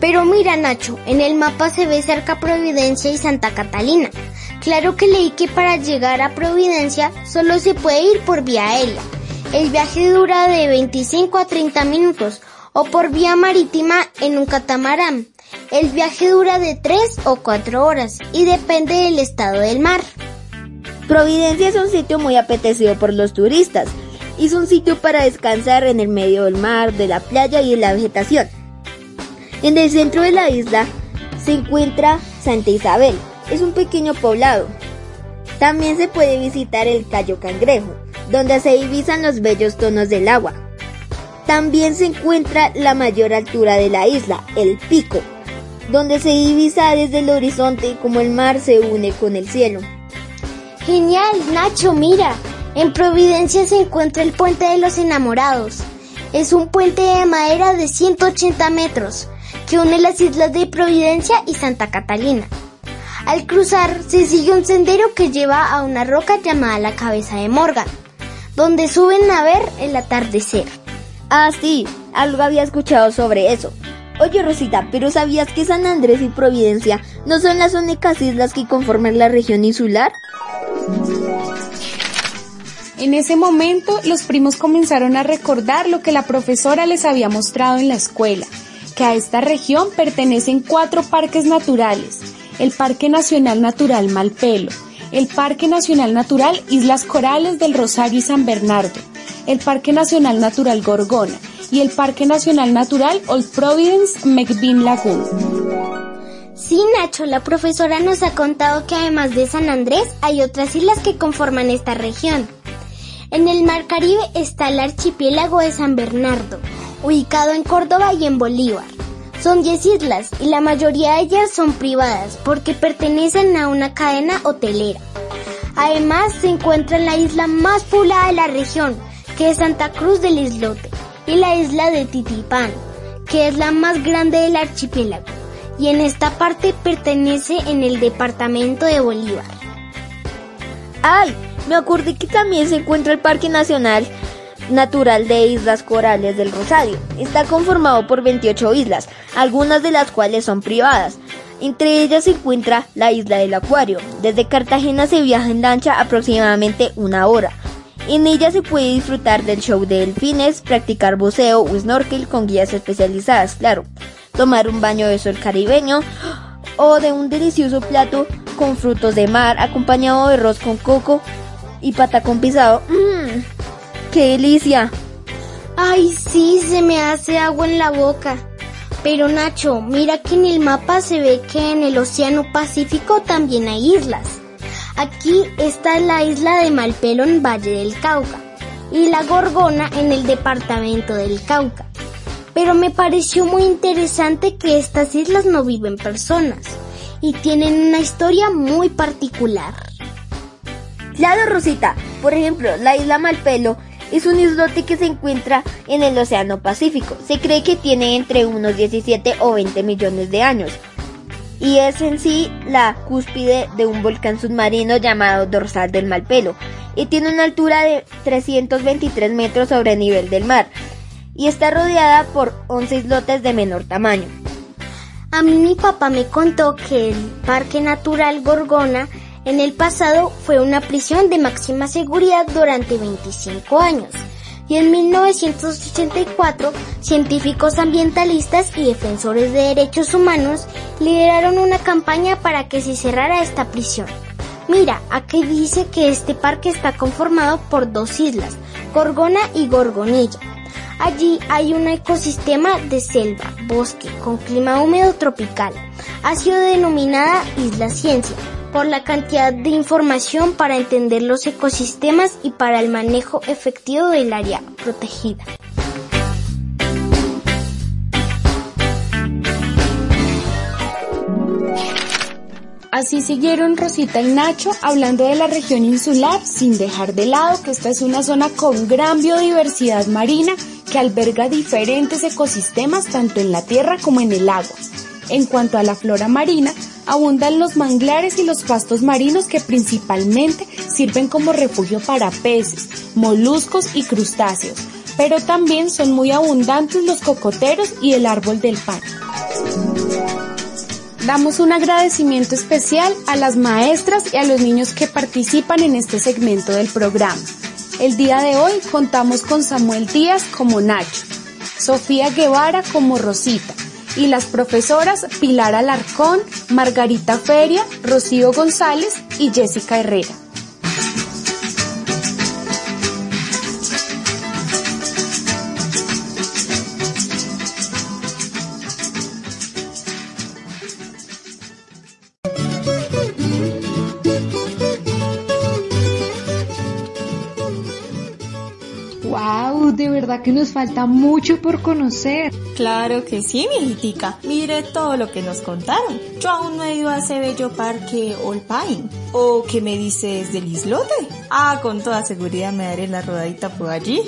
Pero mira Nacho, en el mapa se ve cerca Providencia y Santa Catalina. Claro que leí que para llegar a Providencia solo se puede ir por vía aérea. El viaje dura de 25 a 30 minutos o por vía marítima en un catamarán. El viaje dura de 3 o 4 horas y depende del estado del mar. Providencia es un sitio muy apetecido por los turistas. Es un sitio para descansar en el medio del mar, de la playa y de la vegetación. En el centro de la isla se encuentra Santa Isabel. Es un pequeño poblado. También se puede visitar el Cayo Cangrejo, donde se divisan los bellos tonos del agua. También se encuentra la mayor altura de la isla, el Pico, donde se divisa desde el horizonte como el mar se une con el cielo. Genial, Nacho, mira. En Providencia se encuentra el Puente de los Enamorados. Es un puente de madera de 180 metros que une las islas de Providencia y Santa Catalina. Al cruzar se sigue un sendero que lleva a una roca llamada la Cabeza de Morgan, donde suben a ver el atardecer. Ah, sí, algo había escuchado sobre eso. Oye Rosita, ¿pero sabías que San Andrés y Providencia no son las únicas islas que conforman la región insular? En ese momento, los primos comenzaron a recordar lo que la profesora les había mostrado en la escuela, que a esta región pertenecen cuatro parques naturales, el Parque Nacional Natural Malpelo, el Parque Nacional Natural Islas Corales del Rosario y San Bernardo, el Parque Nacional Natural Gorgona y el Parque Nacional Natural Old Providence McBean Lagoon. Sí, Nacho, la profesora nos ha contado que además de San Andrés hay otras islas que conforman esta región. En el Mar Caribe está el archipiélago de San Bernardo, ubicado en Córdoba y en Bolívar. Son 10 islas y la mayoría de ellas son privadas porque pertenecen a una cadena hotelera. Además se encuentra en la isla más poblada de la región, que es Santa Cruz del Islote, y la isla de Titipán, que es la más grande del archipiélago, y en esta parte pertenece en el departamento de Bolívar. ¡Ay! Me acordé que también se encuentra el Parque Nacional natural de Islas Corales del Rosario. Está conformado por 28 islas, algunas de las cuales son privadas. Entre ellas se encuentra la isla del Acuario. Desde Cartagena se viaja en lancha aproximadamente una hora. En ella se puede disfrutar del show de delfines, practicar buceo o snorkel con guías especializadas, claro, tomar un baño de sol caribeño o de un delicioso plato con frutos de mar acompañado de arroz con coco y patacón pisado. ¡Mmm! ¡Qué delicia! Ay, sí, se me hace agua en la boca. Pero Nacho, mira que en el mapa se ve que en el Océano Pacífico también hay islas. Aquí está la isla de Malpelo en Valle del Cauca y la Gorgona en el departamento del Cauca. Pero me pareció muy interesante que estas islas no viven personas y tienen una historia muy particular. Claro, Rosita. Por ejemplo, la isla Malpelo es un islote que se encuentra en el Océano Pacífico. Se cree que tiene entre unos 17 o 20 millones de años y es en sí la cúspide de un volcán submarino llamado Dorsal del Malpelo y tiene una altura de 323 metros sobre el nivel del mar y está rodeada por 11 islotes de menor tamaño. A mí mi papá me contó que el Parque Natural Gorgona en el pasado fue una prisión de máxima seguridad durante 25 años y en 1984 científicos ambientalistas y defensores de derechos humanos lideraron una campaña para que se cerrara esta prisión. Mira, aquí dice que este parque está conformado por dos islas, Gorgona y Gorgonilla. Allí hay un ecosistema de selva, bosque, con clima húmedo tropical. Ha sido denominada Isla Ciencia por la cantidad de información para entender los ecosistemas y para el manejo efectivo del área protegida. Así siguieron Rosita y Nacho hablando de la región insular sin dejar de lado que esta es una zona con gran biodiversidad marina que alberga diferentes ecosistemas tanto en la tierra como en el agua. En cuanto a la flora marina, abundan los manglares y los pastos marinos que principalmente sirven como refugio para peces, moluscos y crustáceos, pero también son muy abundantes los cocoteros y el árbol del pan. Damos un agradecimiento especial a las maestras y a los niños que participan en este segmento del programa. El día de hoy contamos con Samuel Díaz como Nacho, Sofía Guevara como Rosita, y las profesoras Pilar Alarcón, Margarita Feria, Rocío González y Jessica Herrera. Que nos falta mucho por conocer. Claro que sí, mi hijitica. Mire todo lo que nos contaron. Yo aún no he ido a ese bello parque All Pine. ¿O qué me dices del islote? Ah, con toda seguridad me daré la rodadita por allí.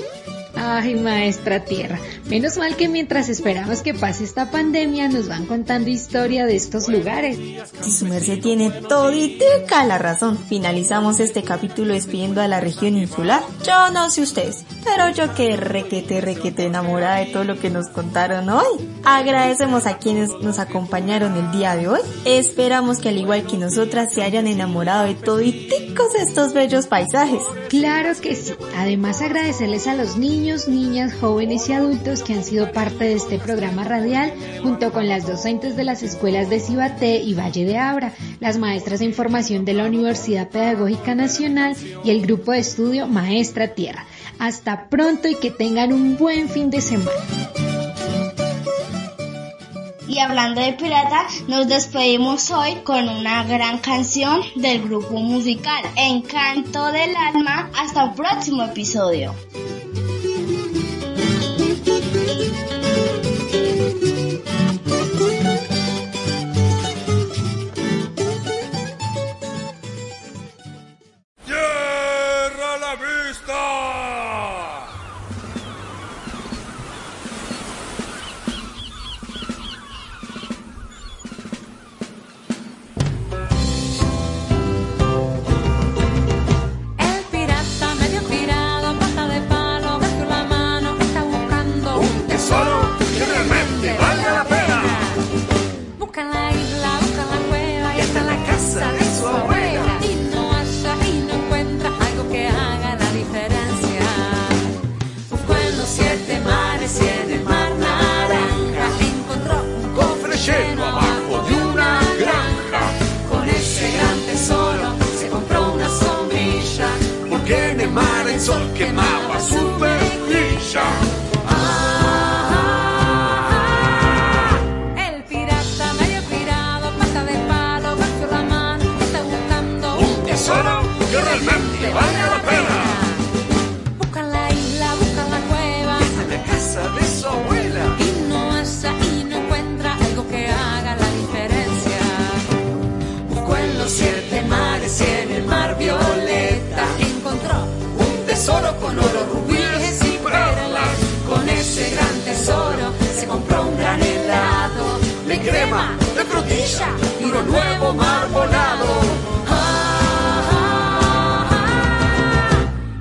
Ay, maestra tierra. Menos mal que mientras esperamos que pase esta pandemia nos van contando historia de estos lugares. Si su merced tiene toditica la razón. Finalizamos este capítulo despidiendo a la región insular. Yo no sé ustedes, pero yo que requete, requete enamorada de todo lo que nos contaron hoy. Agradecemos a quienes nos acompañaron el día de hoy. Esperamos que al igual que nosotras se hayan enamorado de toditicos estos bellos paisajes. Claro que sí. Además agradecerles a los niños niñas, jóvenes y adultos que han sido parte de este programa radial, junto con las docentes de las escuelas de Cibaté y Valle de Abra, las maestras de información de la Universidad Pedagógica Nacional y el grupo de estudio Maestra Tierra. Hasta pronto y que tengan un buen fin de semana. Y hablando de pirata, nos despedimos hoy con una gran canción del grupo musical Encanto del Alma. Hasta un próximo episodio. Frutilla y uno nuevo marmolado.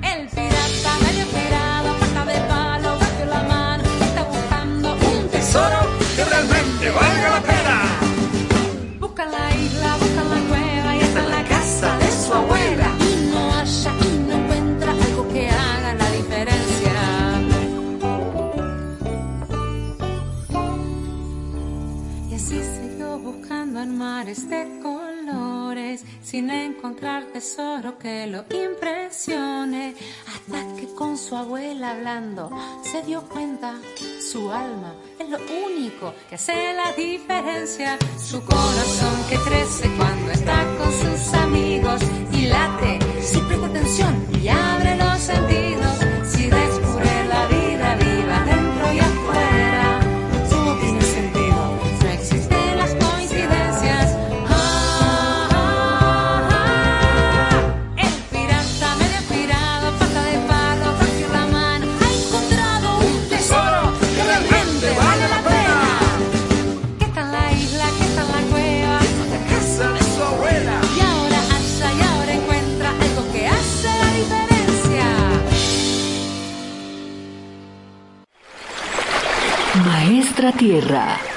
El pirata medio pirado, pata de palo, batió la mano, está buscando un Tesoro que realmente valga de colores, sin encontrar tesoro que lo impresione. Hasta que con su abuela hablando se dio cuenta, su alma es lo único que hace la diferencia. Su corazón que crece cuando está con sus amigos y late si presta atención y abre los sentidos. Maestra Tierra.